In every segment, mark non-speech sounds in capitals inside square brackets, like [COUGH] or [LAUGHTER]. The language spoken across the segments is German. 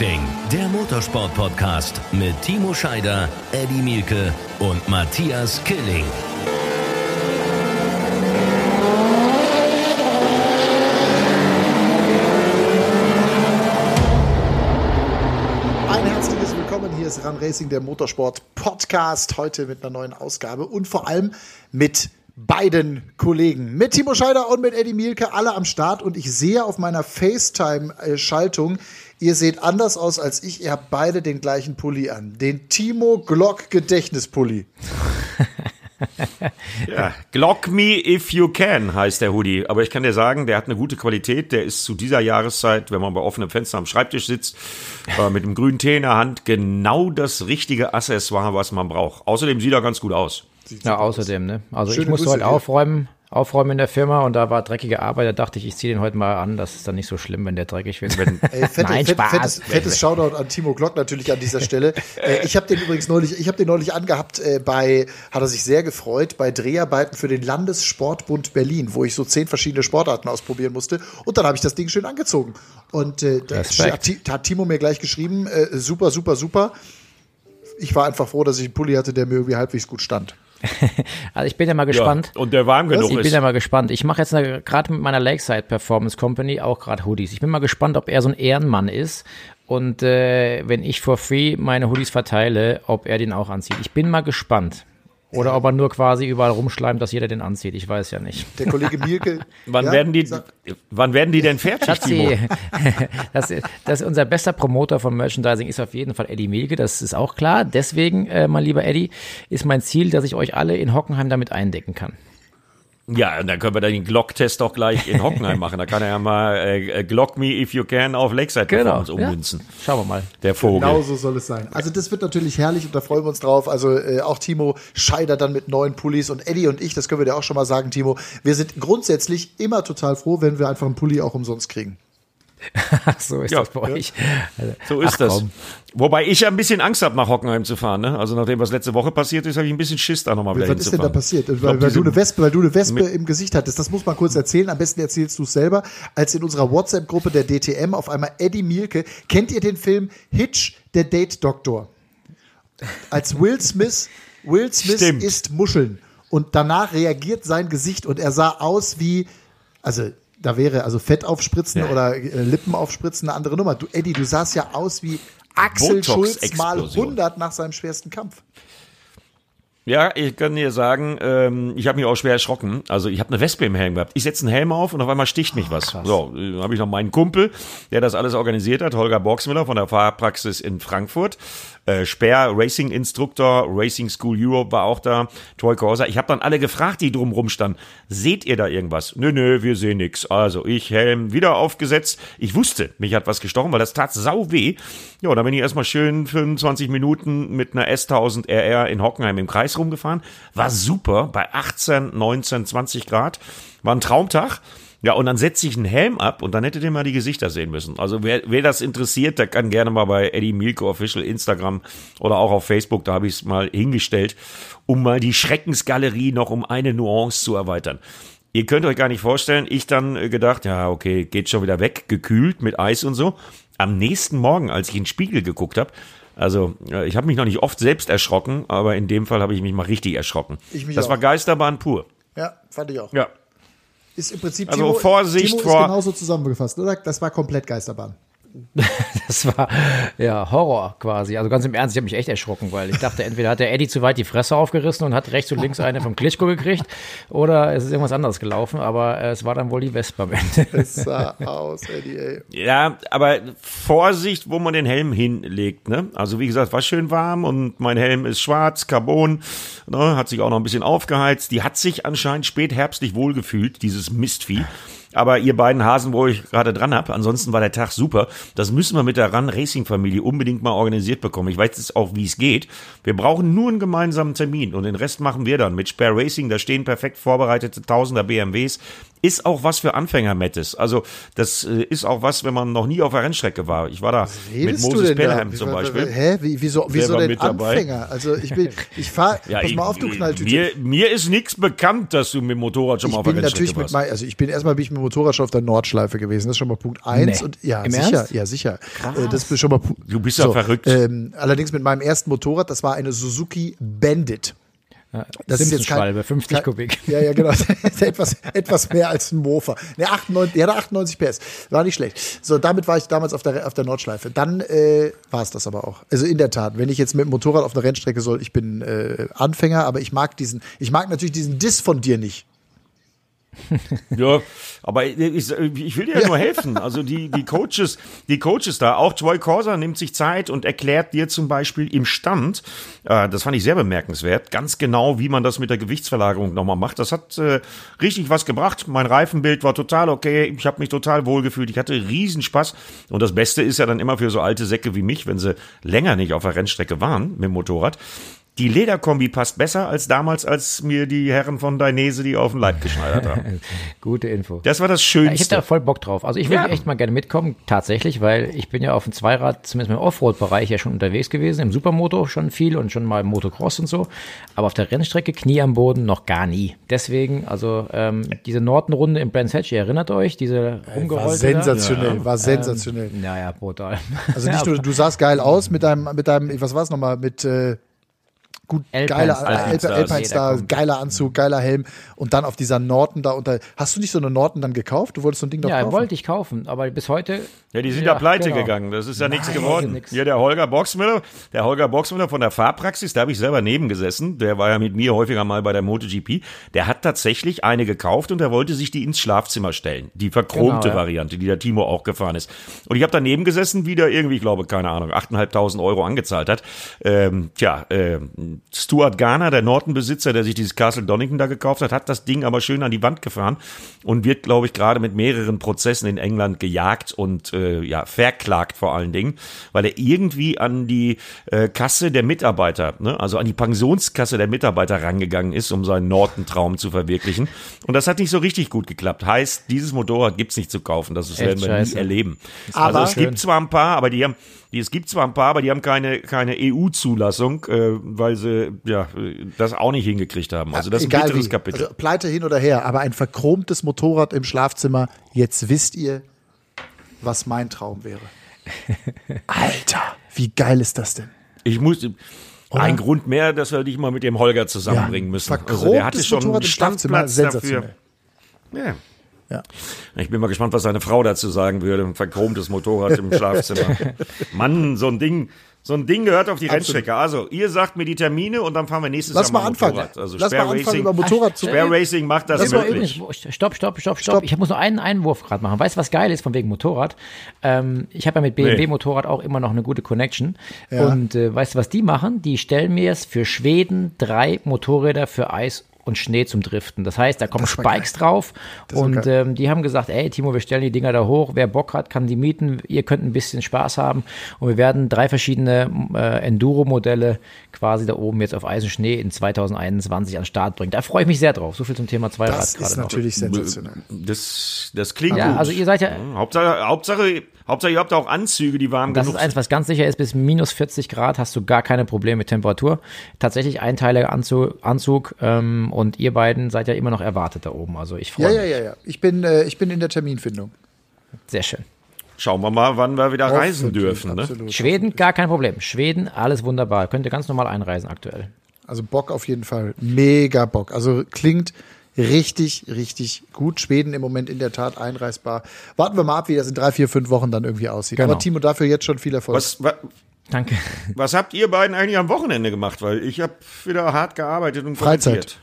Racing, der Motorsport-Podcast mit Timo Scheider, Eddie Mielke und Matthias Killing. Ein herzliches Willkommen. Hier ist Run Racing, der Motorsport-Podcast. Heute mit einer neuen Ausgabe und vor allem mit beiden Kollegen. Mit Timo Scheider und mit Eddie Mielke, alle am Start. Und ich sehe auf meiner FaceTime-Schaltung, ihr seht anders aus als ich. Ihr habt beide den gleichen Pulli an. Den Timo Glock Gedächtnispulli. [LAUGHS] ja, Glock me if you can heißt der Hoodie. Aber ich kann dir sagen, der hat eine gute Qualität. Der ist zu dieser Jahreszeit, wenn man bei offenem Fenster am Schreibtisch sitzt, äh, mit einem grünen Tee in der Hand, genau das richtige Accessoire, was man braucht. Außerdem sieht er ganz gut aus. Ja, außerdem, ne? Also Schöne ich musste Grüße heute aufräumen, aufräumen in der Firma und da war dreckige Arbeit. Da dachte ich, ich ziehe den heute mal an. Das ist dann nicht so schlimm, wenn der dreckig wird. Wenn, [LAUGHS] Ey, fette, Nein, fett, Spaß. fettes, fettes Shoutout an Timo Glock natürlich an dieser Stelle. [LAUGHS] äh, ich habe den übrigens neulich, ich habe den neulich angehabt äh, bei, hat er sich sehr gefreut, bei Dreharbeiten für den Landessportbund Berlin, wo ich so zehn verschiedene Sportarten ausprobieren musste. Und dann habe ich das Ding schön angezogen. Und äh, da hat Timo mir gleich geschrieben, äh, super, super, super. Ich war einfach froh, dass ich einen Pulli hatte, der mir irgendwie halbwegs gut stand. [LAUGHS] Also ich bin ja mal gespannt. Ja, und der warm genug ich bin ist. ja mal gespannt. Ich mache jetzt gerade mit meiner Lakeside Performance Company auch gerade Hoodies. Ich bin mal gespannt, ob er so ein Ehrenmann ist und äh, wenn ich for free meine Hoodies verteile, ob er den auch anzieht. Ich bin mal gespannt. Oder ob er nur quasi überall rumschleimt, dass jeder den anzieht. Ich weiß ja nicht. Der Kollege Mielke. [LAUGHS] Wann ja, werden die, sag- wann werden die denn fertig, Timo? Schatzi, [LAUGHS] das, das unser bester Promoter von Merchandising ist auf jeden Fall Eddie Mielke, das ist auch klar. Deswegen, äh, mein lieber Eddie, ist mein Ziel, dass ich euch alle in Hockenheim damit eindecken kann. Ja, und dann können wir dann den Glock-Test auch gleich in Hockenheim [LAUGHS] machen. Da kann er ja mal äh, Glock me if you can auf Lakeside Performance ja. ummünzen. Schauen wir mal. Der Vogel. Genau so soll es sein. Also das wird natürlich herrlich und da freuen wir uns drauf. Also äh, auch Timo Scheider dann mit neuen Pullis und Eddie und ich, das können wir dir auch schon mal sagen, Timo. Wir sind grundsätzlich immer total froh, wenn wir einfach einen Pulli auch umsonst kriegen. [LAUGHS] so ist Ja, das bei euch. Also, So ist ach, das. komm. Wobei ich ja ein bisschen Angst habe, nach Hockenheim zu fahren. Ne? Also nachdem was letzte Woche passiert ist, habe ich ein bisschen Schiss, da nochmal wieder Was ist denn da passiert? Weil, glaub, weil, du eine Wespe, weil du eine Wespe im Gesicht hattest. Das muss man kurz erzählen. Am besten erzählst du es selber. Als in unserer WhatsApp-Gruppe der DTM auf einmal Eddie Mielke. Kennt ihr den Film Hitch, der Date-Doktor? Als Will Smith, Will Smith Stimmt. isst Muscheln. Und danach reagiert sein Gesicht und er sah aus wie, also da wäre also Fett aufspritzen Ja. oder äh, Lippen aufspritzen eine andere Nummer. Du, Eddie, du sahst ja aus wie Axel Schulz mal Botox-Explosion. 100 nach seinem schwersten Kampf. Ja, ich kann dir sagen, ähm, ich habe mich auch schwer erschrocken. Also ich habe eine Wespe im Helm gehabt. Ich setze einen Helm auf und auf einmal sticht mich was. So, äh, habe ich noch meinen Kumpel, der das alles organisiert hat, Holger Borgsmüller von der Fahrpraxis in Frankfurt. Äh, Speer, Racing Instructor, Racing School Europe war auch da, Troy Corsa. Ich habe dann alle gefragt, die drumrum standen, seht ihr da irgendwas? Nö, nö, wir sehen nix. Also ich Helm wieder aufgesetzt. Ich wusste, mich hat was gestochen, weil das tat sau weh. Ja, dann bin ich erstmal schön 25 Minuten mit einer S1000 RR in Hockenheim im Kreis rumgefahren. War super, bei 18, 19, 20 Grad. War ein Traumtag. Ja, und dann setze ich einen Helm ab und dann hättet ihr mal die Gesichter sehen müssen. Also wer, wer das interessiert, der kann gerne mal bei Eddie Milko Official Instagram oder auch auf Facebook, da habe ich es mal hingestellt, um mal die Schreckensgalerie noch um eine Nuance zu erweitern. Ihr könnt euch gar nicht vorstellen, ich dann äh, gedacht, ja, okay, geht schon wieder weg, gekühlt mit Eis und so. Am nächsten Morgen, als ich in den Spiegel geguckt habe, also äh, ich habe mich noch nicht oft selbst erschrocken, aber in dem Fall habe ich mich mal richtig erschrocken. Ich mich das auch. war Geisterbahn pur. Ja, fand ich auch. Ja. Ist im Prinzip Also Vorsicht Timo vor- ist genauso zusammengefasst, oder? Das war komplett Geisterbahn. [LAUGHS] Das war ja Horror quasi. Also ganz im Ernst, ich habe mich echt erschrocken, weil ich dachte, entweder hat der Eddie zu weit die Fresse aufgerissen und hat rechts und links eine vom Klitschko gekriegt oder es ist irgendwas anderes gelaufen, aber äh, es war dann wohl die Wespe am Ende. [LAUGHS] Es sah aus, Eddie, ey. Ja, aber Vorsicht, wo man den Helm hinlegt. Ne? Also wie gesagt, war schön warm und mein Helm ist schwarz, Carbon, ne? hat sich auch noch ein bisschen aufgeheizt. Die hat sich anscheinend spätherbstlich wohlgefühlt, dieses Mistvieh. Aber ihr beiden Hasen, wo ich gerade dran hab, ansonsten war der Tag super. Das müssen wir mit der Run Racing Familie unbedingt mal organisiert bekommen. Ich weiß jetzt auch, wie es geht. Wir brauchen nur einen gemeinsamen Termin und den Rest machen wir dann mit Spare Racing. Da stehen perfekt vorbereitete Tausender BMWs ist auch was für Anfänger, Mettes. Also das äh, ist auch was, wenn man noch nie auf der Rennstrecke war. Ich war da mit Moses? Pelham zum Beispiel. Hä? Wie, wieso, wieso denn. Anfänger? Also ich bin, ich fahre, [LAUGHS] Ja, pass mal auf, du ich- Knalltüte. Mir, mir ist nichts bekannt, dass du mit dem Motorrad schon mal ich auf der bin Rennstrecke natürlich mit warst. mein, also ich bin erstmal bin ich mit dem Motorrad schon auf der Nordschleife gewesen. Das ist schon mal Punkt eins Nee. und ja Im sicher, Ernst? ja sicher. Äh, Das ist schon mal. Du bist ja verrückt. Ähm, allerdings mit meinem ersten Motorrad, das war eine Suzuki Bandit. Das ist jetzt Simpson-Schwalbe, 50 kein, Kubik. Ja, ja, genau. [LAUGHS] [LAUGHS] Etwas, etwas mehr als ein Mofa. Ne, 98, der hatte 98 PS. War nicht schlecht. So, damit war ich damals auf der, auf der Nordschleife. Dann äh, war es das aber auch. Also in der Tat, wenn ich jetzt mit dem Motorrad auf eine Rennstrecke soll, ich bin äh, Anfänger, aber ich mag diesen, ich mag natürlich diesen Diss von dir nicht. Ja, aber ich, ich will dir ja nur helfen. Also die, die Coaches, die Coaches da, auch Troy Corser nimmt sich Zeit und erklärt dir zum Beispiel im Stand, äh, das fand ich sehr bemerkenswert, ganz genau, wie man das mit der Gewichtsverlagerung nochmal macht. Das hat äh, richtig was gebracht. Mein Reifenbild war total okay. Ich habe mich total wohlgefühlt. Ich hatte riesen Spaß. Und das Beste ist ja dann immer für so alte Säcke wie mich, wenn sie länger nicht auf der Rennstrecke waren mit dem Motorrad. Die Lederkombi passt besser als damals, als mir die Herren von Dainese die auf den Leib geschneidert haben. [LAUGHS] Gute Info. Das war das Ja, ich hätte Schönste. da voll Bock drauf. Also ich würde Ja. echt mal gerne mitkommen, tatsächlich, weil ich bin ja auf dem Zweirad, zumindest im Offroad-Bereich ja schon unterwegs gewesen, im Supermoto schon viel und schon mal im Motocross und so. Aber auf der Rennstrecke Knie am Boden noch gar nie. Deswegen, also ähm, diese Norton-Runde im Brands Hatch, ihr erinnert euch, diese War rumgerollte sensationell, war sensationell. Da? Naja, brutal. Also [LAUGHS] nicht nur, du sahst geil aus mit deinem, mit deinem, was war's nochmal, mit äh, gut Alpine geiler. Alpine, Alpine Star. Geiler Anzug, geiler Helm und dann auf dieser Norton da unter. Hast du nicht so eine Norton dann gekauft? Du wolltest so ein Ding doch Ja, kaufen? wollte ich kaufen, aber bis heute. Ja, die sind ja, pleite genau. gegangen. Das ist ja nichts geworden. nix. Hier der Holger Boxmüller, der Holger Boxmüller von der Fahrpraxis, da habe ich selber neben gesessen. Der war ja mit mir häufiger mal bei der MotoGP. Der hat tatsächlich eine gekauft und er wollte sich die ins Schlafzimmer stellen. Die verchromte Genau, ja. Variante, die der Timo auch gefahren ist. Und ich habe daneben gesessen, wie der irgendwie, ich glaube, keine Ahnung, 8.500 Euro angezahlt hat. Ähm, tja, äh, Stuart Garner, der Norton-Besitzer, der sich dieses Castle Donington da gekauft hat, hat das Ding aber schön an die Wand gefahren und wird, glaube ich, gerade mit mehreren Prozessen in England gejagt und äh, ja, verklagt vor allen Dingen, weil er irgendwie an die äh, Kasse der Mitarbeiter, ne, also an die Pensionskasse der Mitarbeiter rangegangen ist, um seinen Norton-Traum zu verwirklichen. Und das hat nicht so richtig gut geklappt. Heißt, dieses Motorrad gibt's nicht zu kaufen. Das werden wir scheiße. nie erleben. Aber- also es gibt zwar ein paar, aber die haben die, es gibt zwar ein paar, aber die haben keine, keine EU-Zulassung, äh, weil sie ja das auch nicht hingekriegt haben. Also das ist ein bitteres wie. Kapitel. Also, Pleite hin oder her, aber ein verchromtes Motorrad im Schlafzimmer. Jetzt wisst ihr, was mein Traum wäre. [LAUGHS] Alter, wie geil ist das denn? Ich muss ein Grund mehr, dass wir dich mal mit dem Holger zusammenbringen Ja, müssen. Also der hatte schon Motorrad einen Standplatz dafür. Ja. Ja. Ich bin mal gespannt, was seine Frau dazu sagen würde. Ein verchromtes Motorrad im Schlafzimmer. [LAUGHS] Mann, so ein Ding, so ein Ding gehört auf die Rennstrecke. Also, ihr sagt mir die Termine und dann fahren wir nächstes Lass Jahr mal anfangen. Motorrad. Also Lass Spare mal anfangen, Racing, über Motorrad zu Spare Racing macht das, war möglich. stopp, stopp, stopp, Stopp. Ich muss nur einen Einwurf gerade machen. Weißt du, was geil ist von wegen Motorrad? Ähm, ich habe ja mit BMW Nee. Motorrad auch immer noch eine gute Connection. Ja. Und äh, weißt du, was die machen? Die stellen mir es für Schweden drei Motorräder für Eis und Schnee zum Driften. Das heißt, da kommen Spikes drauf Das war und geil. ähm, die haben gesagt, ey Timo, wir stellen die Dinger da hoch, wer Bock hat, kann die mieten, ihr könnt ein bisschen Spaß haben und wir werden drei verschiedene äh, Enduro-Modelle quasi da oben jetzt auf Eis und Schnee in 2021 an den Start bringen. Da freue ich mich sehr drauf. So viel zum Thema Zweirad Das ist gerade noch. natürlich sensationell. Das, das klingt Ja, gut. also ihr seid ja, Hauptsache, Hauptsache, Hauptsache, ihr habt auch Anzüge, die warm das genug ist eins, was ganz sicher ist, bis minus 40 Grad hast du gar keine Probleme mit Temperatur. Tatsächlich einteiliger Anzug, Anzug ähm, und ihr beiden seid ja immer noch erwartet da oben. Also ich Ja, freue ja, mich. ja, ja. Ich bin, äh, ich bin in der Terminfindung. Sehr schön. Schauen wir mal, wann wir wieder reisen Hoffentlich, dürfen. Ne? Absolut. Schweden, gar kein Problem. Schweden, alles wunderbar. Könnt ihr ganz normal einreisen aktuell. Also Bock auf jeden Fall. Mega Bock. Also klingt richtig, richtig gut. Schweden im Moment in der Tat einreisbar. Warten wir mal ab, wie das in drei, vier, fünf Wochen dann irgendwie aussieht. Genau. Aber Timo, dafür jetzt schon viel Erfolg. Was, wa, Danke. was habt ihr beiden eigentlich am Wochenende gemacht? Weil ich habe wieder hart gearbeitet und Freizeit. kommentiert.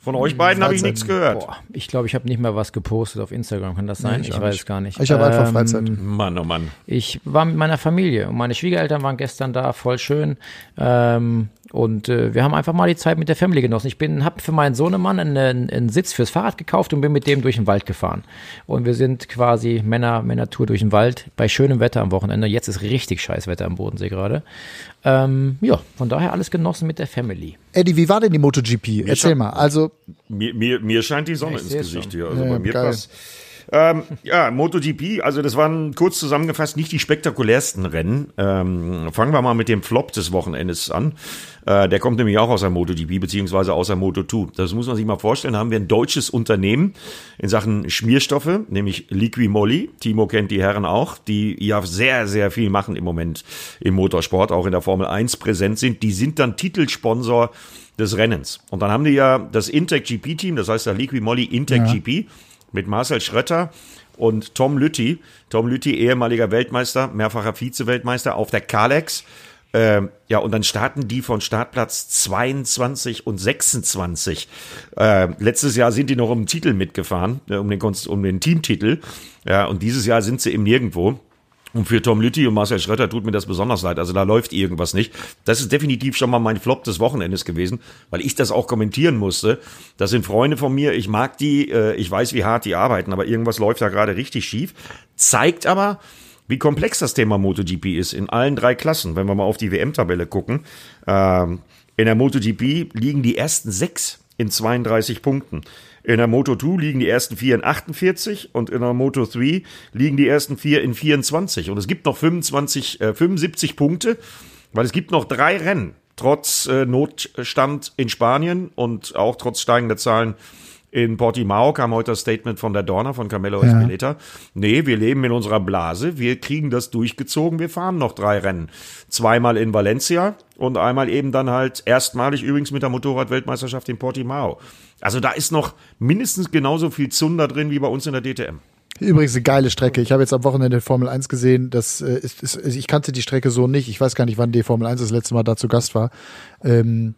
Von euch beiden habe ich nichts gehört. Boah, ich glaube, ich habe nicht mehr was gepostet auf Instagram. Kann das sein? ich ich auch weiß nicht. es gar nicht. Ich habe einfach Ähm, Freizeit. Mann, oh Mann. Ich war mit meiner Familie und meine Schwiegereltern waren gestern da, voll schön. Ähm, Und äh, wir haben einfach mal die Zeit mit der Family genossen. Ich bin, habe für meinen Sohnemann einen, einen Sitz fürs Fahrrad gekauft und bin mit dem durch den Wald gefahren. Und wir sind quasi Männer, Männer-Tour durch den Wald bei schönem Wetter am Wochenende. Jetzt ist richtig scheiß Wetter am Bodensee gerade. Ähm, ja, von daher alles genossen mit der Family. Eddie, wie war denn die MotoGP? Erzähl mal. Also Mir, mir, mir scheint die Sonne Ja, ins Gesicht schon. hier. Also Ja, bei mir geil. passt. Ähm, ja, MotoGP, also das waren kurz zusammengefasst nicht die spektakulärsten Rennen. Ähm, fangen wir mal mit dem Flop des Wochenendes an. Äh, der kommt nämlich auch aus der MotoGP, beziehungsweise aus der Moto2. Das muss man sich mal vorstellen. Da haben wir ein deutsches Unternehmen in Sachen Schmierstoffe, nämlich Liquimolli. Timo kennt die Herren auch, die ja sehr, sehr viel machen im Moment im Motorsport, auch in der Formel 1 präsent sind. Die sind dann Titelsponsor des Rennens. Und dann haben die ja das Intec GP-Team, das heißt der Liquimolli Intec GP, mit Marcel Schrötter und Tom Lütti. Tom Lütti, ehemaliger Weltmeister, mehrfacher Vize-Weltmeister auf der Kalex. Ähm, ja, und dann starten die von Startplatz 22 und 26. Äh, letztes Jahr sind die noch um den Titel mitgefahren, äh, um, den, um den Teamtitel. Ja, und dieses Jahr sind sie im Nirgendwo. Und für Tom Lütti und Marcel Schröter tut mir das besonders leid. Also da läuft irgendwas nicht. Das ist definitiv schon mal mein Flop des Wochenendes gewesen, weil ich das auch kommentieren musste. Das sind Freunde von mir. Ich mag die. Äh, ich weiß, wie hart die arbeiten, aber irgendwas läuft da gerade richtig schief. Zeigt aber, wie komplex das Thema MotoGP ist in allen drei Klassen. Wenn wir mal auf die WM-Tabelle gucken. Ähm, in der MotoGP liegen die ersten sechs in 32 Punkten. In der Moto 2 liegen die ersten vier in 48 und in der Moto 3 liegen die ersten vier in 24. Und es gibt noch 25, äh, 75 Punkte, weil es gibt noch drei Rennen, trotz äh, Notstand in Spanien und auch trotz steigender Zahlen in Portimao kam heute das Statement von der Dorna, von Carmelo Espeleta. Nee, wir leben in unserer Blase, wir kriegen das durchgezogen, wir fahren noch drei Rennen. Zweimal in Valencia und einmal eben dann halt erstmalig übrigens mit der Motorradweltmeisterschaft in Portimao. Also da ist noch mindestens genauso viel Zunder drin wie bei uns in der DTM. Übrigens eine geile Strecke. Ich habe jetzt am Wochenende Formel 1 gesehen. Das äh, ist, ist, ich kannte die Strecke so nicht. Ich weiß gar nicht, wann die Formel 1 das letzte Mal da zu Gast war. Ähm,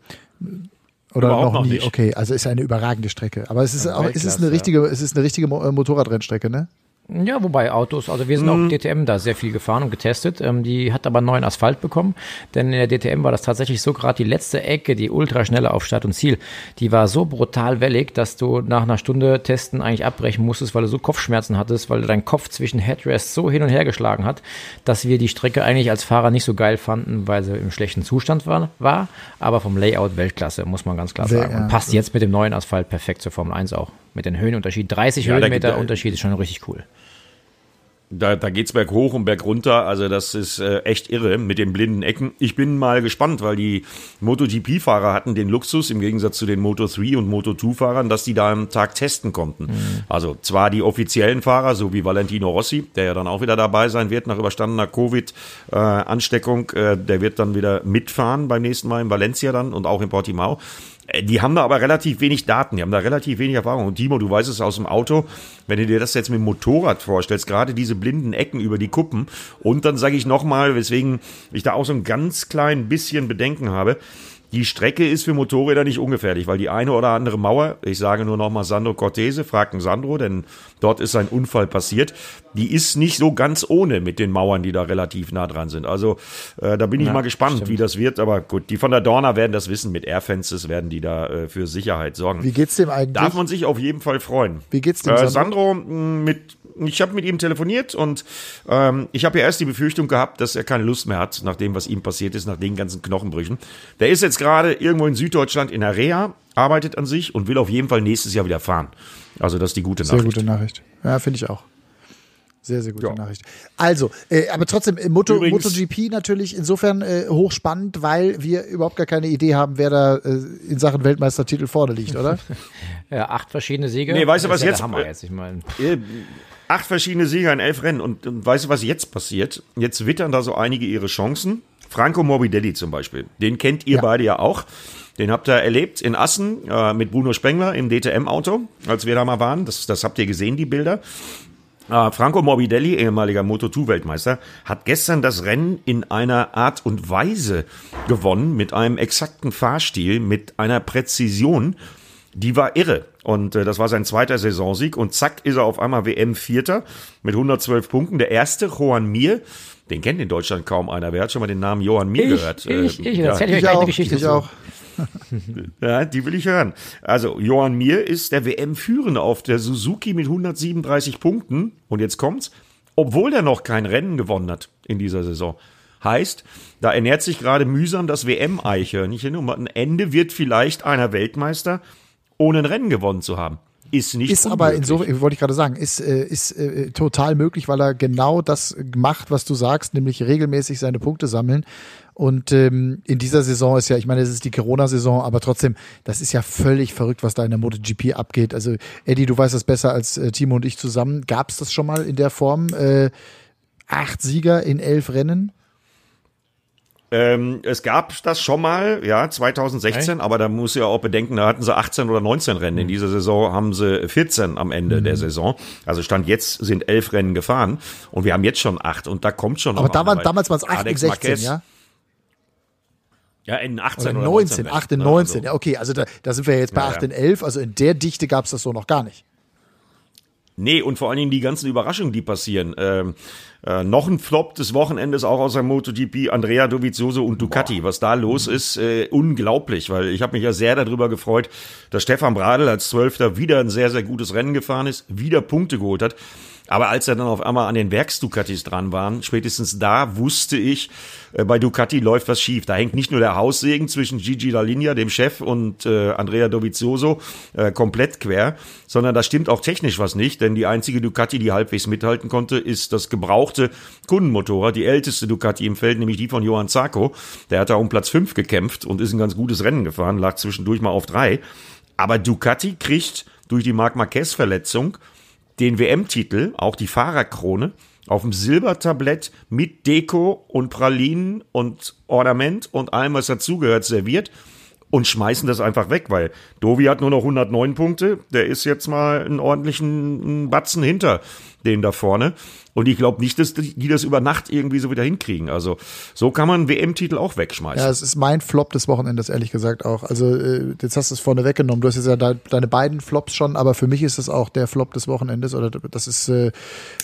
oder Überhaupt noch nie. nicht. Okay, also ist eine überragende Strecke. Aber es ist auch, es ist eine richtige, es ist eine richtige äh, Motorradrennstrecke, ne? Ja, wobei Autos, also wir sind auch DTM da sehr viel gefahren und getestet. Ähm, die hat aber neuen Asphalt bekommen, denn in der DTM war das tatsächlich so gerade die letzte Ecke, die ultraschnelle auf Start und Ziel, die war so brutal wellig, dass du nach einer Stunde Testen eigentlich abbrechen musstest, weil du so Kopfschmerzen hattest, weil dein Kopf zwischen Headrests so hin und her geschlagen hat, dass wir die Strecke eigentlich als Fahrer nicht so geil fanden, weil sie im schlechten Zustand war, war aber vom Layout Weltklasse, muss man ganz klar Sehr, sagen. Und passt jetzt mit dem neuen Asphalt perfekt zur Formel 1 auch. Mit den Höhenunterschied, 30 Ja, Höhenmeter Unterschied ist schon richtig cool. Da, da geht's berg hoch und berg runter. Also das ist äh, echt irre mit den blinden Ecken. Ich bin mal gespannt, weil die MotoGP-Fahrer hatten den Luxus im Gegensatz zu den Moto3 und Moto2-Fahrern, dass die da am Tag testen konnten. Also zwar die offiziellen Fahrer, so wie Valentino Rossi, der ja dann auch wieder dabei sein wird nach überstandener Covid-Ansteckung, äh, der wird dann wieder mitfahren beim nächsten Mal in Valencia dann und auch in Portimao. Äh, Die haben da aber relativ wenig Daten, die haben da relativ wenig Erfahrung. Und Timo, du weißt es aus dem Auto, wenn du dir das jetzt mit dem Motorrad vorstellst, gerade diese blinden Ecken über die Kuppen. Und dann sage ich nochmal, weswegen ich da auch so ein ganz klein bisschen Bedenken habe. Die Strecke ist für Motorräder nicht ungefährlich, weil die eine oder andere Mauer, ich sage nur nochmal Sandro Cortese, fragten Sandro, denn dort ist ein Unfall passiert, die ist nicht so ganz ohne mit den Mauern, die da relativ nah dran sind. Also äh, da bin ich mal gespannt, wie das wird. Aber gut, die von der Dorna werden das wissen. Mit Airfences werden die da äh, für Sicherheit sorgen. Wie geht's dem eigentlich? Darf man sich auf jeden Fall freuen. Wie geht's dem äh, Sandro? Sandro? mit, ich habe mit ihm telefoniert und ähm, ich habe ja erst die Befürchtung gehabt, dass er keine Lust mehr hat, nach dem, was ihm passiert ist, nach den ganzen Knochenbrüchen. Der ist jetzt gerade irgendwo in Süddeutschland in der Reha, arbeitet an sich und will auf jeden Fall nächstes Jahr wieder fahren. Also das ist die gute Sehr Nachricht. gute Nachricht. Ja, finde ich auch. Sehr, sehr gute Ja. Nachricht. Also, äh, aber trotzdem, äh, Moto, Übrigens- MotoGP natürlich insofern äh, hochspannend, weil wir überhaupt gar keine Idee haben, wer da äh, in Sachen Weltmeistertitel vorne liegt, oder? [LAUGHS] Ja, acht verschiedene Siege. Nee, weißt du, was jetzt- jetzt, ich meine. Acht verschiedene Sieger in elf Rennen. Und, und weißt du, was jetzt passiert? Jetzt wittern da so einige ihre Chancen. Franco Morbidelli zum Beispiel. Den kennt ihr Ja. beide ja auch. Den habt ihr erlebt in Assen äh, mit Bruno Spengler im DTM-Auto, als wir da mal waren. Das, das habt ihr gesehen, die Bilder. Äh, Franco Morbidelli, ehemaliger Moto2-Weltmeister, hat gestern das Rennen in einer Art und Weise gewonnen, mit einem exakten Fahrstil, mit einer Präzision, die war irre. Und äh, das war sein zweiter Saisonsieg. Und zack, ist er auf einmal WM-Vierter mit 112 Punkten. Der erste, Juan Mir, Den kennt in Deutschland kaum einer. Wer hat schon mal den Namen Johann Mir Ich, gehört? ich, Äh, ich, ja. Ich gleich auch, eine Geschichte ich zu. auch. [LAUGHS] [LAUGHS] Ja, die will ich hören. Also, Johann Mir ist der WM-Führende auf der Suzuki mit 137 Punkten. Und jetzt kommt's. Obwohl er noch kein Rennen gewonnen hat in dieser Saison. Heißt, da ernährt sich gerade mühsam das WM-Eichhörnchen. Und am Ende wird vielleicht einer Weltmeister, ohne ein Rennen gewonnen zu haben. Ist nicht Ist aber insofern, wollte ich gerade sagen, ist, äh, ist äh, total möglich, weil er genau das macht, was du sagst, nämlich regelmäßig seine Punkte sammeln. Und ähm, in dieser Saison ist ja, ich meine, es ist die Corona-Saison, aber trotzdem, das ist ja völlig verrückt, was da in der MotoGP abgeht. Also, Eddie, du weißt das besser als äh, Timo und ich zusammen. Gab es das schon mal in der Form? Äh, acht Sieger in elf Rennen? Ähm, es gab das schon mal, ja, 2016, aber da muss ja auch bedenken, da hatten sie 18 oder 19 Rennen. Mhm. In dieser Saison haben sie 14 am Ende der Saison. Also Stand jetzt sind elf Rennen gefahren und wir haben jetzt schon acht und da kommt schon noch Aber da waren, damals waren es 8 in Alex 16, Marquez- ja? Ja, in 18 Oder oder 19, 19. 8 in ne? 19. Also- Ja, okay, also da, da sind wir jetzt bei Ja, 8 ja. in 11. Also in der Dichte gab es das so noch gar nicht. Nee, und vor allen Dingen die ganzen Überraschungen, die passieren. Ähm, äh, noch ein Flop des Wochenendes auch aus der MotoGP, Andrea Dovizioso und Ducati. Was da los ist, äh, unglaublich, weil ich habe mich ja sehr darüber gefreut, dass Stefan Bradl als Zwölfter wieder ein sehr, sehr gutes Rennen gefahren ist, wieder Punkte geholt hat. Aber als er dann auf einmal an den Werks-Ducatis dran waren, spätestens da wusste ich, äh, bei Ducati läuft was schief. Da hängt nicht nur der Haussegen zwischen Gigi Dall'Igna, dem Chef, und äh, Andrea Dovizioso äh, komplett quer, sondern da stimmt auch technisch was nicht, denn die einzige Ducati, die halbwegs mithalten konnte, ist das gebrauchte Kundenmotorrad, die älteste Ducati im Feld, nämlich die von Johann Zarco. Der hat da um Platz fünf gekämpft und ist ein ganz gutes Rennen gefahren, lag zwischendurch mal auf drei. Aber Ducati kriegt durch die Marc Marquez-Verletzung den WM-Titel, auch die Fahrerkrone, auf dem Silbertablett mit Deko und Pralinen und Ornament und allem, was dazugehört, serviert und schmeißen das einfach weg, weil Dovi hat nur noch 109 Punkte, der ist jetzt mal einen ordentlichen Batzen hinter den da vorne und ich glaube nicht, dass die das über Nacht irgendwie so wieder hinkriegen. Also so kann man WM-Titel auch wegschmeißen. Ja, es ist mein Flop des Wochenendes, ehrlich gesagt auch. Also äh, jetzt hast du es vorne weggenommen. Du hast jetzt ja de deine beiden Flops schon, aber für mich ist es auch der Flop des Wochenendes. Oder das ist äh,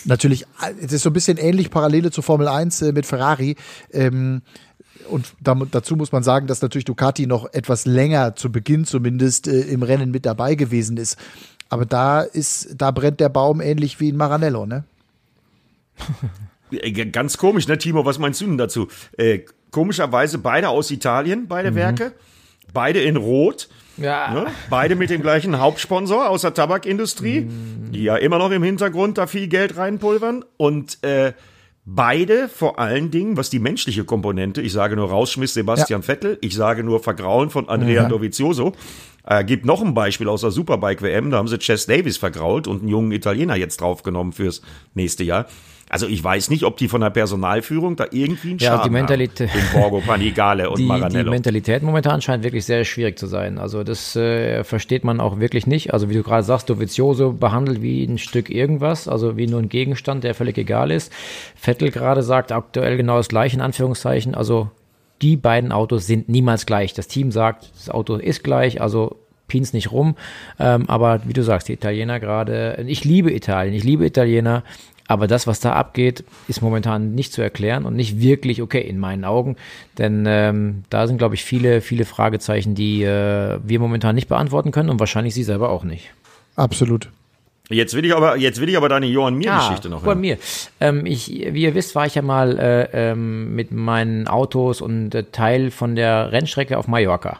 natürlich, es ist so ein bisschen ähnlich Parallele zu Formel 1 äh, mit Ferrari. Ähm, und damit, dazu muss man sagen, dass natürlich Ducati noch etwas länger, zu Beginn zumindest, äh, im Rennen mit dabei gewesen ist. Aber da ist, da brennt der Baum ähnlich wie in Maranello, ne? [LAUGHS] Ganz komisch, ne, Timo? Was meinst du denn dazu? Äh, komischerweise beide aus Italien, beide Werke. Beide in Rot. Ja. Ne? Beide mit dem gleichen Hauptsponsor aus der Tabakindustrie, die ja immer noch im Hintergrund da viel Geld reinpulvern. Und äh, beide vor allen Dingen, was die menschliche Komponente, ich sage nur Rausschmiss Sebastian Vettel, ich sage nur Vergrauen von Andrea Dovizioso. Äh, gibt noch ein Beispiel aus der Superbike WM, da haben sie Chess Davis vergrault und einen jungen Italiener jetzt draufgenommen fürs nächste Jahr. Also ich weiß nicht, ob die von der Personalführung da irgendwie einen Ja, Schaden die Mentalität- haben. Borgo Panigale und [LAUGHS] die, die Maranello. Mentalität momentan scheint wirklich sehr schwierig zu sein. Also das äh, versteht man auch wirklich nicht. Also wie du gerade sagst, Dovizioso behandelt wie ein Stück irgendwas, also wie nur ein Gegenstand, der völlig egal ist. Vettel gerade sagt aktuell genau das gleiche in Anführungszeichen. Also die beiden Autos sind niemals gleich. Das Team sagt, das Auto ist gleich, also pins nicht rum. Ähm, aber wie du sagst, die Italiener gerade, ich liebe Italien, ich liebe Italiener, aber das, was da abgeht, ist momentan nicht zu erklären und nicht wirklich okay in meinen Augen. Denn ähm, da sind, glaube ich, viele, viele Fragezeichen, die äh, wir momentan nicht beantworten können und wahrscheinlich sie selber auch nicht. Absolut. Jetzt will ich aber, jetzt will ich aber deine Johann Mir-Geschichte noch bei hören. mir. Ähm, ich, wie ihr wisst, war ich ja mal äh, ähm, mit meinen Autos und äh, Teil von der Rennstrecke auf Mallorca.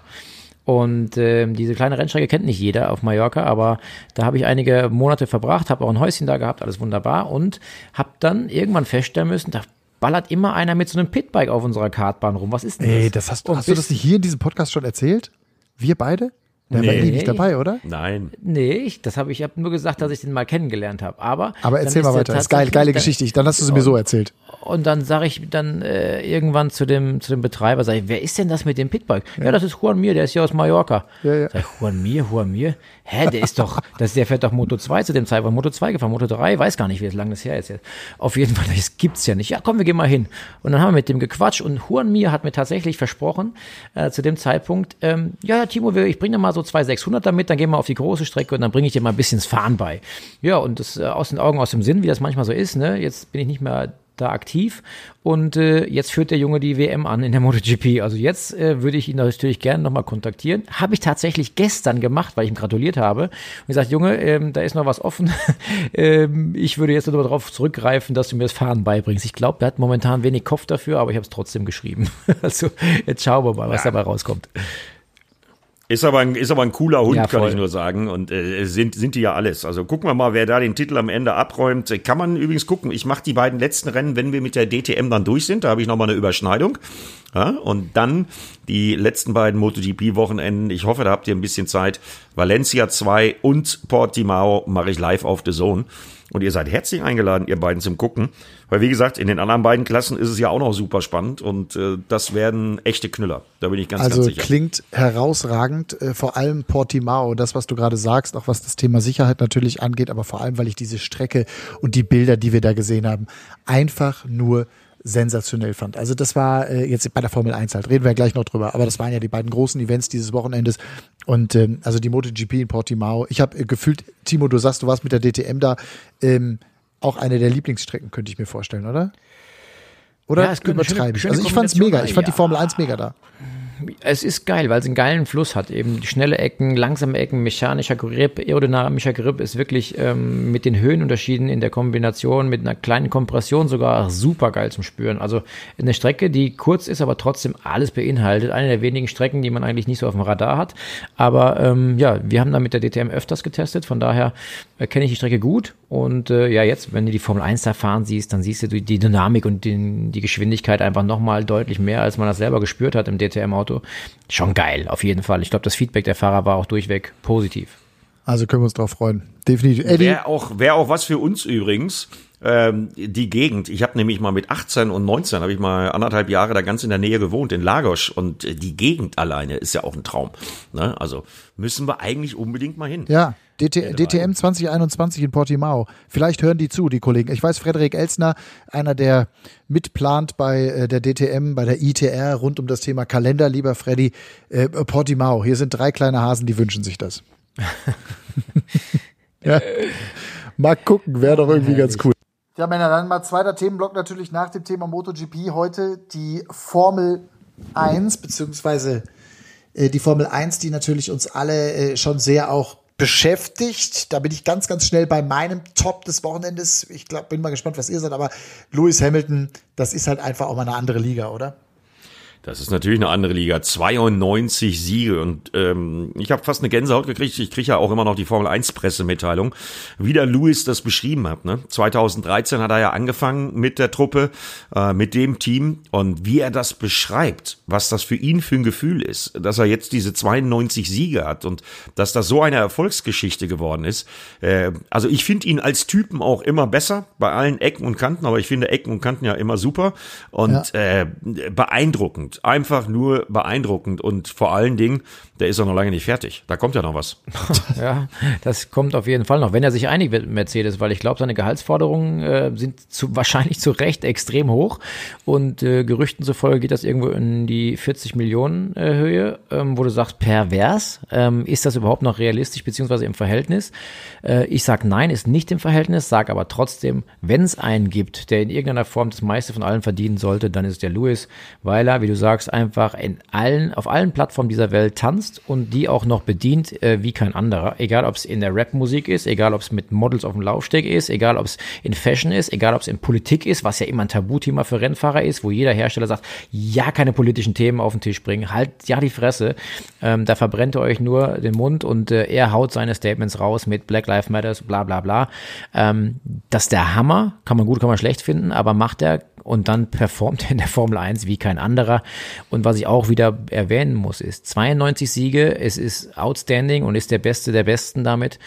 Und ähm, diese kleine Rennstrecke kennt nicht jeder auf Mallorca, aber da habe ich einige Monate verbracht, habe auch ein Häuschen da gehabt, alles wunderbar und habe dann irgendwann feststellen müssen, da ballert immer einer mit so einem Pitbike auf unserer Kartbahn rum. Was ist denn das? Ey, das hast, Und hast du das nicht hier in diesem Podcast schon erzählt? Wir beide? Der war Nee. Eddie nicht dabei, oder? Nein. Nee, ich, das habe ich, ich habe nur gesagt, dass ich den mal kennengelernt habe. Aber, Aber erzähl mal weiter. Das ist geil, geile Geschichte. Dann hast du sie mir so erzählt. Und dann sage ich dann äh, irgendwann zu dem, zu dem Betreiber, sag ich, wer ist denn das mit dem Pitbike? Ja, das ist Juan Mir, der ist hier aus Mallorca. Ja, ja. Sag ich, Juan Mir, Juan Mir? Hä, der ist doch, das, der fährt doch Moto 2 zu dem Zeitpunkt, Moto 2 gefahren, Moto 3, weiß gar nicht, wie lange das her ist jetzt. Auf jeden Fall, das gibt's ja nicht. Ja, komm, wir gehen mal hin. Und dann haben wir mit dem gequatscht und Juan Mir hat mir tatsächlich versprochen, äh, zu dem Zeitpunkt, ähm, ja, ja, Timo, ich bringe dir mal so zwei 600 damit, dann gehen wir auf die große Strecke und dann bringe ich dir mal ein bisschen das Fahren bei. Ja, und das äh, aus den Augen, aus dem Sinn, wie das manchmal so ist, ne? Jetzt bin ich nicht mehr da aktiv und äh, jetzt führt der Junge die WM an in der MotoGP. Also jetzt äh, würde ich ihn natürlich gerne nochmal kontaktieren. Habe ich tatsächlich gestern gemacht, weil ich ihm gratuliert habe und gesagt, Junge, ähm, da ist noch was offen. [LAUGHS] ähm, ich würde jetzt nur darauf zurückgreifen, dass du mir das Fahren beibringst. Ich glaube, er hat momentan wenig Kopf dafür, aber ich habe es trotzdem geschrieben. [LAUGHS] also jetzt schauen wir mal, was ja. dabei rauskommt. Ist aber ein, ist aber ein cooler Hund, ja, kann ich nur sagen. Und äh, sind, sind die ja alles. Also gucken wir mal, wer da den Titel am Ende abräumt. Kann man übrigens gucken. Ich mache die beiden letzten Rennen, wenn wir mit der DTM dann durch sind. Da habe ich nochmal eine Überschneidung. Ja, und dann die letzten beiden MotoGP-Wochenenden. Ich hoffe, da habt ihr ein bisschen Zeit. Valencia 2 und Portimao mache ich live auf The Zone. Und ihr seid herzlich eingeladen, ihr beiden zum Gucken. Weil wie gesagt, in den anderen beiden Klassen ist es ja auch noch super spannend und äh, das werden echte Knüller. Da bin ich ganz, also ganz sicher. Also klingt herausragend, äh, vor allem Portimao, das, was du gerade sagst, auch was das Thema Sicherheit natürlich angeht, aber vor allem, weil ich diese Strecke und die Bilder, die wir da gesehen haben, einfach nur sensationell fand. Also das war äh, jetzt bei der Formel 1 halt, reden wir ja gleich noch drüber, aber das waren ja die beiden großen Events dieses Wochenendes und ähm, also die MotoGP in Portimao. Ich habe äh, gefühlt, Timo, du sagst, du warst mit der DTM da, ähm, auch eine der Lieblingsstrecken, könnte ich mir vorstellen, oder? Oder ja, übertreibe ich? Also ich fand es mega, ich fand ja. die Formel 1 mega da es ist geil, weil es einen geilen Fluss hat. Eben schnelle Ecken, langsame Ecken, mechanischer Grip, aerodynamischer Grip ist wirklich ähm, mit den Höhenunterschieden in der Kombination mit einer kleinen Kompression sogar super geil zum Spüren. Also eine Strecke, die kurz ist, aber trotzdem alles beinhaltet. Eine der wenigen Strecken, die man eigentlich nicht so auf dem Radar hat. Aber ähm, ja, wir haben da mit der DTM öfters getestet, von daher äh, kenne ich die Strecke gut. Und äh, ja, jetzt, wenn du die Formel 1 da fahren siehst, dann siehst du die Dynamik und die, die Geschwindigkeit einfach nochmal deutlich mehr, als man das selber gespürt hat im DTM-Auto. Auto. Schon geil, auf jeden Fall. Ich glaube, das Feedback der Fahrer war auch durchweg positiv. Also können wir uns drauf freuen. Definitiv. Wäre auch, wär auch was für uns übrigens. Ähm, die Gegend. Ich habe nämlich mal mit 18 und 19 habe ich mal anderthalb Jahre da ganz in der Nähe gewohnt in Lagos und äh, die Gegend alleine ist ja auch ein Traum. Ne? Also müssen wir eigentlich unbedingt mal hin. Ja, DT, DTM 2021 in Portimao. Vielleicht hören die zu, die Kollegen. Ich weiß, Frederik Elsner, einer, der mitplant bei äh, der DTM, bei der ITR rund um das Thema Kalender, lieber Freddy, äh, Portimao. Hier sind drei kleine Hasen, die wünschen sich das. [LAUGHS] ja. Mal gucken, wäre doch irgendwie ganz cool. Ja, Männer, dann mal zweiter Themenblock natürlich nach dem Thema MotoGP. Heute die Formel 1, beziehungsweise äh, die Formel 1, die natürlich uns alle äh, schon sehr auch beschäftigt. Da bin ich ganz, ganz schnell bei meinem Top des Wochenendes. Ich glaube, bin mal gespannt, was ihr seid, aber Lewis Hamilton, das ist halt einfach auch mal eine andere Liga, oder? Das ist natürlich eine andere Liga. 92 Siege und ähm, ich habe fast eine Gänsehaut gekriegt. Ich kriege ja auch immer noch die Formel 1 Pressemitteilung, wie der Lewis das beschrieben hat. Ne? 2013 hat er ja angefangen mit der Truppe, äh, mit dem Team und wie er das beschreibt, was das für ihn für ein Gefühl ist, dass er jetzt diese 92 Siege hat und dass das so eine Erfolgsgeschichte geworden ist. Äh, also ich finde ihn als Typen auch immer besser bei allen Ecken und Kanten, aber ich finde Ecken und Kanten ja immer super und ja. äh, beeindruckend beeindruckend. Einfach nur beeindruckend. Und vor allen Dingen, der ist ja noch lange nicht fertig. Da kommt ja noch was. [LAUGHS] ja, das kommt auf jeden Fall noch, wenn er sich einig wird mit Mercedes, weil ich glaube, seine Gehaltsforderungen äh, sind zu, [LAUGHS] wahrscheinlich zu Recht extrem hoch. Und äh, Gerüchten zufolge geht das irgendwo in die 40 Millionen äh, Höhe, ähm, wo du sagst, pervers. Ähm, ist das überhaupt noch realistisch, beziehungsweise im Verhältnis? Äh, ich sag nein, ist nicht im Verhältnis, sag aber trotzdem, wenn es einen gibt, der in irgendeiner Form das meiste von allen verdienen sollte, dann ist der Lewis, weil er, wie du sagst, einfach in allen, auf allen Plattformen dieser Welt tanzt und die auch noch bedient äh, wie kein anderer. Egal, ob es in der Rap-Musik ist, egal, ob es mit Models auf dem Laufsteg ist, egal, ob es in Fashion ist, egal, ob es in Politik ist, was ja immer ein Tabuthema für Rennfahrer ist, wo jeder Hersteller sagt, ja, keine politischen Themen auf den Tisch bringen, halt ja die Fresse. Ähm, da verbrennt ihr euch nur den Mund und äh, er haut seine Statements raus mit Black Lives Matter, bla bla bla. Ähm, das ist der Hammer, kann man gut, kann man schlecht finden, aber macht er und dann performt er in der Formel 1 wie kein anderer. Und was ich auch wieder erwähnen muss, ist 92 Siege, es ist outstanding und ist der Beste der Besten damit.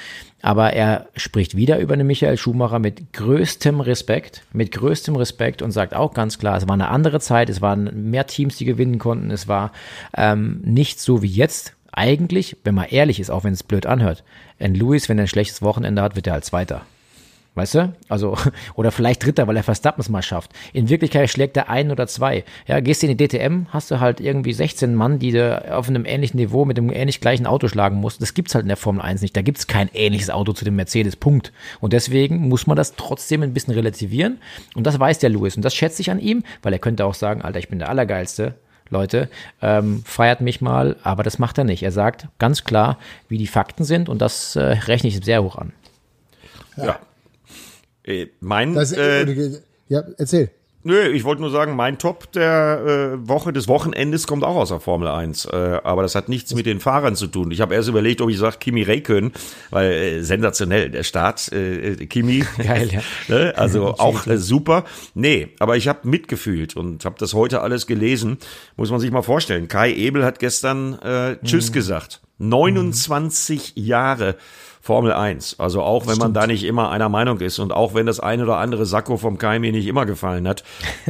Aber er spricht wieder über den Michael Schumacher mit größtem Respekt, mit größtem Respekt und sagt auch ganz klar, es war eine andere Zeit, es waren mehr Teams, die gewinnen konnten, es war ähm, nicht so wie jetzt. Eigentlich, wenn man ehrlich ist, auch wenn es blöd anhört, ein Lewis, wenn er ein schlechtes Wochenende hat, wird er als Zweiter. Weißt du? Also, [LAUGHS] oder vielleicht Dritter, weil er Verstappen es mal schafft. In Wirklichkeit schlägt er ein oder zwei. Ja, gehst du in die DTM, hast du halt irgendwie 16 Mann, die du auf einem ähnlichen Niveau mit einem ähnlich gleichen Auto schlagen musst. Das gibt's halt in der Formel 1 nicht. Da gibt's kein ähnliches Auto zu dem Mercedes. Punkt. Und deswegen muss man das trotzdem ein bisschen relativieren. Und das weiß der Lewis. Und das schätze ich an ihm, weil er könnte auch sagen, Alter, ich bin der Allergeilste. Leute, ähm, feiert mich mal, aber das macht er nicht. Er sagt ganz klar, wie die Fakten sind und das äh, rechne ich sehr hoch an. Ja. Mein, Das, äh, ja, erzähl. Nö, ich wollte nur sagen, mein Top der äh, Woche des Wochenendes kommt auch aus der Formel 1. Äh, aber das hat nichts mit den Fahrern zu tun. Ich habe erst überlegt, ob ich sage Kimi Räikkönen, weil äh, sensationell, der Start, äh, Kimi. [LAUGHS] Geil, ja. [LAUGHS] ne? Also auch äh, super. Nee, aber ich habe mitgefühlt und habe das heute alles gelesen. Muss man sich mal vorstellen. Kai Ebel hat gestern äh, Tschüss gesagt. 29 Jahre Formel 1. Also auch wenn man da nicht immer einer Meinung ist und auch wenn das ein oder andere Sakko vom Kai mir nicht immer gefallen hat.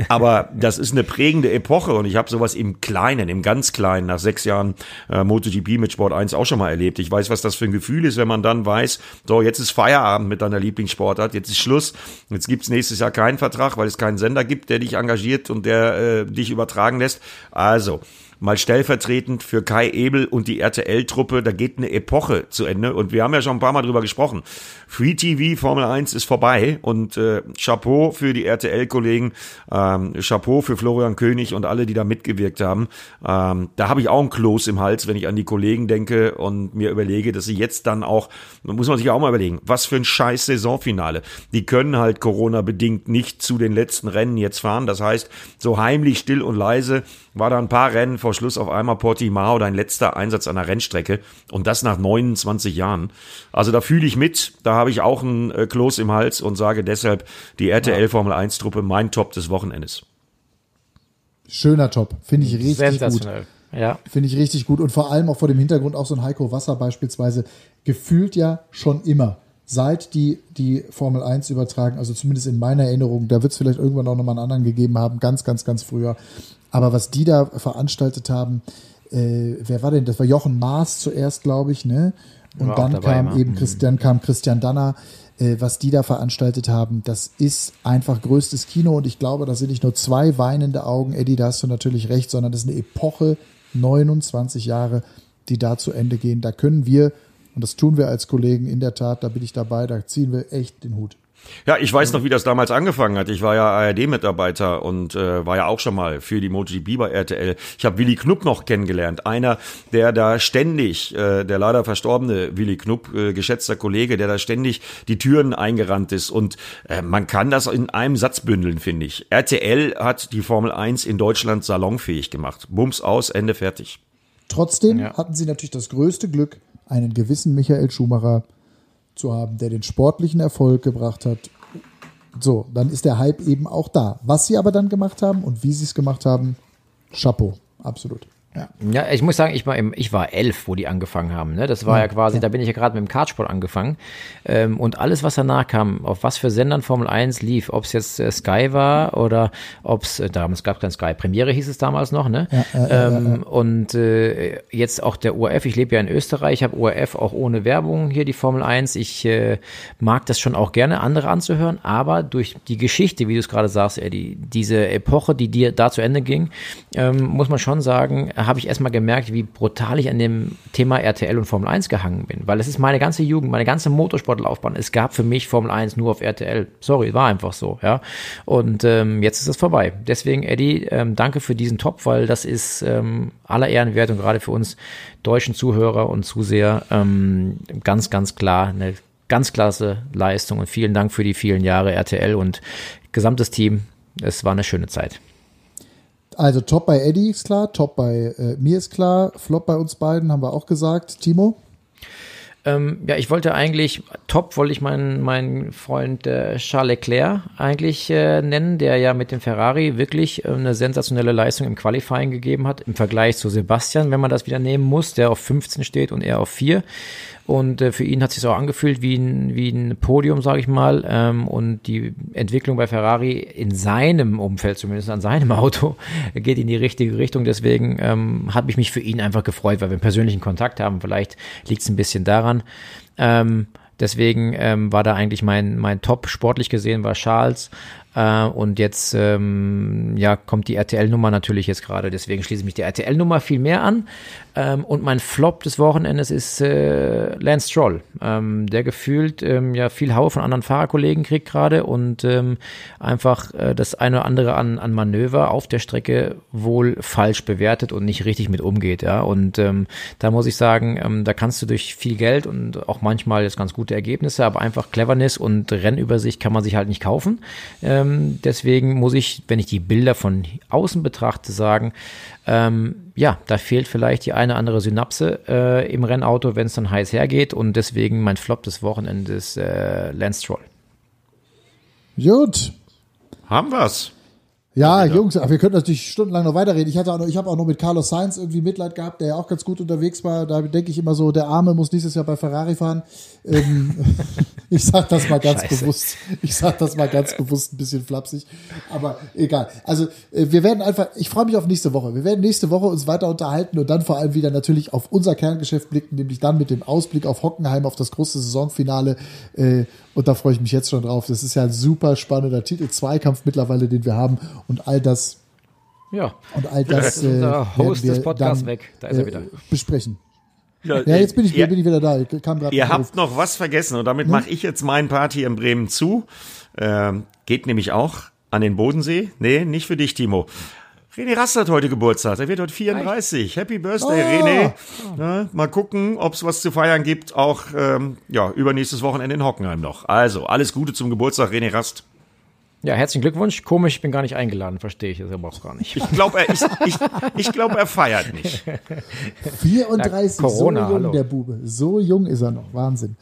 Aber [LAUGHS] das ist eine prägende Epoche und ich habe sowas im Kleinen, im ganz Kleinen, nach sechs Jahren äh, MotoGP mit Sport 1 auch schon mal erlebt. Ich weiß, was das für ein Gefühl ist, wenn man dann weiß, so jetzt ist Feierabend mit deiner Lieblingssportart, jetzt ist Schluss, jetzt gibt's nächstes Jahr keinen Vertrag, weil es keinen Sender gibt, der dich engagiert und der äh, dich übertragen lässt. Also, mal stellvertretend für Kai Ebel und die RTL-Truppe. Da geht eine Epoche zu Ende. Und wir haben ja schon ein paar Mal drüber gesprochen. Free TV Formel 1 ist vorbei. Und äh, Chapeau für die RTL-Kollegen, ähm, Chapeau für Florian König und alle, die da mitgewirkt haben. Ähm, da habe ich auch ein Kloß im Hals, wenn ich an die Kollegen denke und mir überlege, dass sie jetzt dann auch, muss man sich auch mal überlegen, was für ein scheiß Saisonfinale. Die können halt Corona-bedingt nicht zu den letzten Rennen jetzt fahren. Das heißt, so heimlich, still und leise war da ein paar Rennen vor Schluss auf einmal Portimao, dein letzter Einsatz an der Rennstrecke und das nach 29 Jahren. Also da fühle ich mit, da habe ich auch ein äh, Kloß im Hals und sage deshalb die RTL Formel 1 Truppe mein Top des Wochenendes. Schöner Top. Finde ich richtig gut. Sensationell. Ja. Finde ich richtig gut. Und vor allem auch vor dem Hintergrund auch so ein Heiko Wasser beispielsweise gefühlt ja schon immer. Seit die die Formel 1 übertragen, also zumindest in meiner Erinnerung, da wird es vielleicht irgendwann auch nochmal einen anderen gegeben haben, ganz, ganz, ganz früher. Aber was die da veranstaltet haben, äh, wer war denn? Das war Jochen Maas zuerst, glaube ich, ne? Und War dann kam immer. eben Christian, kam Christian Danner. Äh, was die da veranstaltet haben, das ist einfach größtes Kino und ich glaube, das sind nicht nur zwei weinende Augen, Eddie, da hast du natürlich recht, sondern das ist eine Epoche, 29 Jahre, die da zu Ende gehen. Da können wir, und das tun wir als Kollegen in der Tat, da bin ich dabei, da ziehen wir echt den Hut. Ja, ich weiß noch, wie das damals angefangen hat. Ich war ja ARD-Mitarbeiter und äh, war ja auch schon mal für die MotoGP bei RTL. Ich habe Willy Knupp noch kennengelernt. Einer, der da ständig, äh, der leider verstorbene Willy Knupp, äh, geschätzter Kollege, der da ständig die Türen eingerannt ist. Und äh, man kann das in einem Satz bündeln, finde ich. RTL hat die Formel 1 in Deutschland salonfähig gemacht. Bums aus, Ende fertig. Trotzdem Ja. hatten sie natürlich das größte Glück, einen gewissen Michael Schumacher zu haben, der den sportlichen Erfolg gebracht hat. So, dann ist der Hype eben auch da. Was sie aber dann gemacht haben und wie sie es gemacht haben, Chapeau, absolut. Ja. Ja, ich muss sagen, ich war, ich war elf, wo die angefangen haben. Ne? Das war ja quasi, da bin ich ja gerade mit dem Kartsport angefangen. Ähm, und alles, was danach kam, auf was für Sendern Formel 1 lief, ob es jetzt äh, Sky war oder ob es, äh, damals gab es kein Sky, Premiere hieß es damals noch, ne? ähm, Und äh, jetzt auch der ORF, ich lebe ja in Österreich, ich habe ORF auch ohne Werbung hier die Formel 1. Ich äh, mag das schon auch gerne, andere anzuhören, aber durch die Geschichte, wie du es gerade sagst, Eddie, diese Epoche, die dir da zu Ende ging, ähm, muss man schon sagen, habe ich erstmal gemerkt, wie brutal ich an dem Thema RTL und Formel 1 gehangen bin. Weil es ist meine ganze Jugend, meine ganze Motorsportlaufbahn. Es gab für mich Formel 1 nur auf RTL. Sorry, war einfach so, ja. Und ähm, jetzt ist es vorbei. Deswegen, Eddie, ähm, danke für diesen Top, weil das ist ähm, aller Ehren wert und gerade für uns deutschen Zuhörer und Zuseher ähm, ganz, ganz klar eine ganz klasse Leistung und vielen Dank für die vielen Jahre RTL und gesamtes Team. Es war eine schöne Zeit. Also Top bei Eddie ist klar, Top bei äh, mir ist klar, Flop bei uns beiden haben wir auch gesagt. Timo? Ähm, ja, ich wollte eigentlich, top wollte ich meinen, meinen Freund äh, Charles Leclerc eigentlich äh, nennen, der ja mit dem Ferrari wirklich äh, eine sensationelle Leistung im Qualifying gegeben hat, im Vergleich zu Sebastian, wenn man das wieder nehmen muss, der auf 15 steht und er auf 4. Und äh, für ihn hat es sich auch angefühlt wie ein, wie ein Podium, sage ich mal. Ähm, und die Entwicklung bei Ferrari in seinem Umfeld, zumindest an seinem Auto, [LAUGHS] geht in die richtige Richtung. Deswegen ähm, habe ich mich für ihn einfach gefreut, weil wir einen persönlichen Kontakt haben. Vielleicht liegt es ein bisschen daran. Ähm, Deswegen ähm, war da eigentlich mein, mein Top sportlich gesehen war Charles. Äh, und jetzt ähm, ja, kommt die RTL-Nummer natürlich jetzt gerade. Deswegen schließe ich mich der RTL-Nummer viel mehr an. Ähm, und mein Flop des Wochenendes ist äh, Lance Stroll, ähm, der gefühlt ähm, ja viel Hau von anderen Fahrerkollegen kriegt gerade und ähm, einfach äh, das eine oder andere an, an Manöver auf der Strecke wohl falsch bewertet und nicht richtig mit umgeht. Ja, und ähm, da muss ich sagen, da kannst du durch viel Geld und auch manchmal jetzt ganz gute Ergebnisse, aber einfach Cleverness und Rennübersicht kann man sich halt nicht kaufen. Ähm, deswegen muss ich, wenn ich die Bilder von außen betrachte, sagen, ähm, ja, da fehlt vielleicht die eine andere Synapse äh, im Rennauto, wenn es dann heiß hergeht und deswegen mein Flop des Wochenendes äh, Lance Stroll. Gut. Haben wir's. Ja, Jungs, wir könnten natürlich stundenlang noch weiterreden. Ich hatte auch noch, ich habe auch noch mit Carlos Sainz irgendwie Mitleid gehabt, der ja auch ganz gut unterwegs war. Da denke ich immer so, der Arme muss nächstes Jahr bei Ferrari fahren. Ähm, [LAUGHS] ich sag das mal ganz Scheiße. bewusst. Ich sag das mal ganz bewusst ein bisschen flapsig. Aber egal. Also äh, wir werden einfach, ich freue mich auf nächste Woche. Wir werden nächste Woche uns weiter unterhalten und dann vor allem wieder natürlich auf unser Kerngeschäft blicken, nämlich dann mit dem Ausblick auf Hockenheim, auf das große Saisonfinale. Äh, und da freue ich mich jetzt schon drauf. Das ist ja ein super spannender Titel-Zweikampf mittlerweile, den wir haben. Und all das Ja, und all das äh, Host werden wir des Podcasts dann, weg. Da ist er äh, wieder. besprechen. Ja, Ja, jetzt bin ich, ihr, bin ich wieder da. Ich kam ihr habt noch was vergessen und damit mache ich jetzt meinen Part hier in Bremen zu. Ähm, geht nämlich auch an den Bodensee. Nee, nicht für dich, Timo. René Rast hat heute Geburtstag. Er wird heute 34. Happy Birthday, Oh. René. Ja, mal gucken, ob es was zu feiern gibt. Auch ähm, ja, übernächstes Wochenende in Hockenheim noch. Also, alles Gute zum Geburtstag, René Rast. ja, herzlichen Glückwunsch. Komisch, ich bin gar nicht eingeladen, verstehe ich das aber auch gar nicht. Ich glaube, er, ich, ich, ich glaub, er feiert nicht. [LAUGHS] 34, Ja, Corona, so jung hallo. der Bube. So jung ist er noch. Wahnsinn.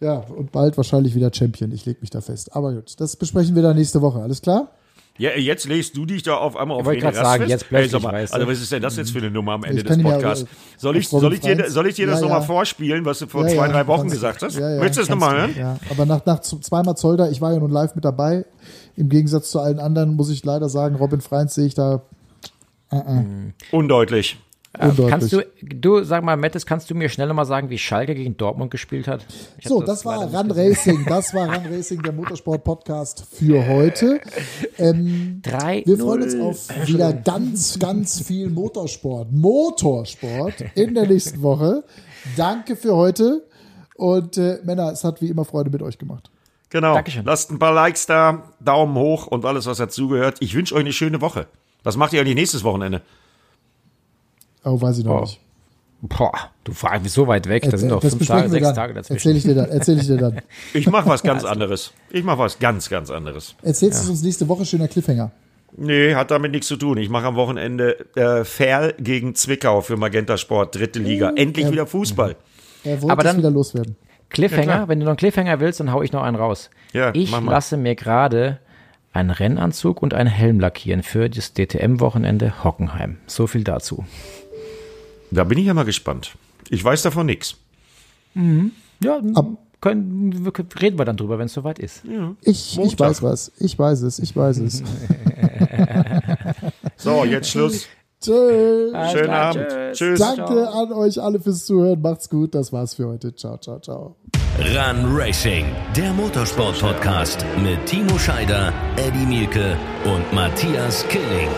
Ja, und bald wahrscheinlich wieder Champion. Ich leg mich da fest. Aber gut, das besprechen wir dann nächste Woche. Alles klar? Ja, jetzt legst du dich da auf einmal auf grad Rast sagen, jetzt plötzlich, Ey, sag mal, weißt du. Also was ist denn das jetzt für eine Nummer am Ende Ich des Podcasts? soll, ich, soll, ich dir, soll ich dir das Ja, nochmal ja. vorspielen, was du vor Ja, zwei, drei Wochen gesagt hast? ja, ja, Möchtest du das nochmal hören? Ja, aber nach, nach zweimal Zolder, ich war ja nun live mit dabei. Im Gegensatz zu allen anderen muss ich leider sagen, Robin Freins sehe ich da Undeutlich. undeutlich. Kannst du, du, sag mal, Mettes, kannst du mir schnell mal sagen, wie Schalke gegen Dortmund gespielt hat? Ich So, das, war leider nicht Run. Racing. Das war Run Racing, der Motorsport-Podcast für heute. Ähm, Drei, wir freuen uns auf wieder ganz, ganz viel Motorsport. Motorsport in der nächsten Woche. Danke für heute. Und äh, Männer, es hat wie immer Freude mit euch gemacht. Genau. Dankeschön. Lasst ein paar Likes da, Daumen hoch und alles, was dazugehört. Ich wünsche euch eine schöne Woche. Was macht ihr eigentlich nächstes Wochenende? Oh, weiß ich noch Oh. nicht. Boah, du fragst mich so weit weg. Da sind doch das fünf Tage, sechs dann. Tage dazwischen. Erzähl ich dir dann. Erzähl ich dir dann. [LAUGHS] Ich mache was ganz anderes. Ich mache was ganz, ganz anderes. Erzählst du es uns nächste Woche schöner Cliffhanger. Nee, hat damit nichts zu tun. Ich mache am Wochenende äh, Ferl gegen Zwickau für Magenta Sport, dritte Liga. Endlich wieder Fußball. Er wollte Aber dann- wieder loswerden. Cliffhanger, klar. wenn du noch einen Cliffhanger willst, dann hau ich noch einen raus. Ja, ich mach mal. lasse mir gerade einen Rennanzug und einen Helm lackieren für das DTM-Wochenende Hockenheim. So viel dazu. Da bin ich ja mal gespannt. Ich weiß davon nichts. Ja, können, wir- reden wir dann drüber, wenn es soweit ist. Ich, ich Montag. weiß was. Ich weiß es. Ich weiß es. [LAUGHS] So, jetzt Schluss. Tschö. Schönen klar, Abend. tschüss. Tschüss. Danke an euch alle fürs Zuhören. Macht's gut. Das war's für heute. Ciao, ciao, ciao. Run Racing, der Motorsport-Podcast mit Timo Scheider, Eddie Mielke und Matthias Killing.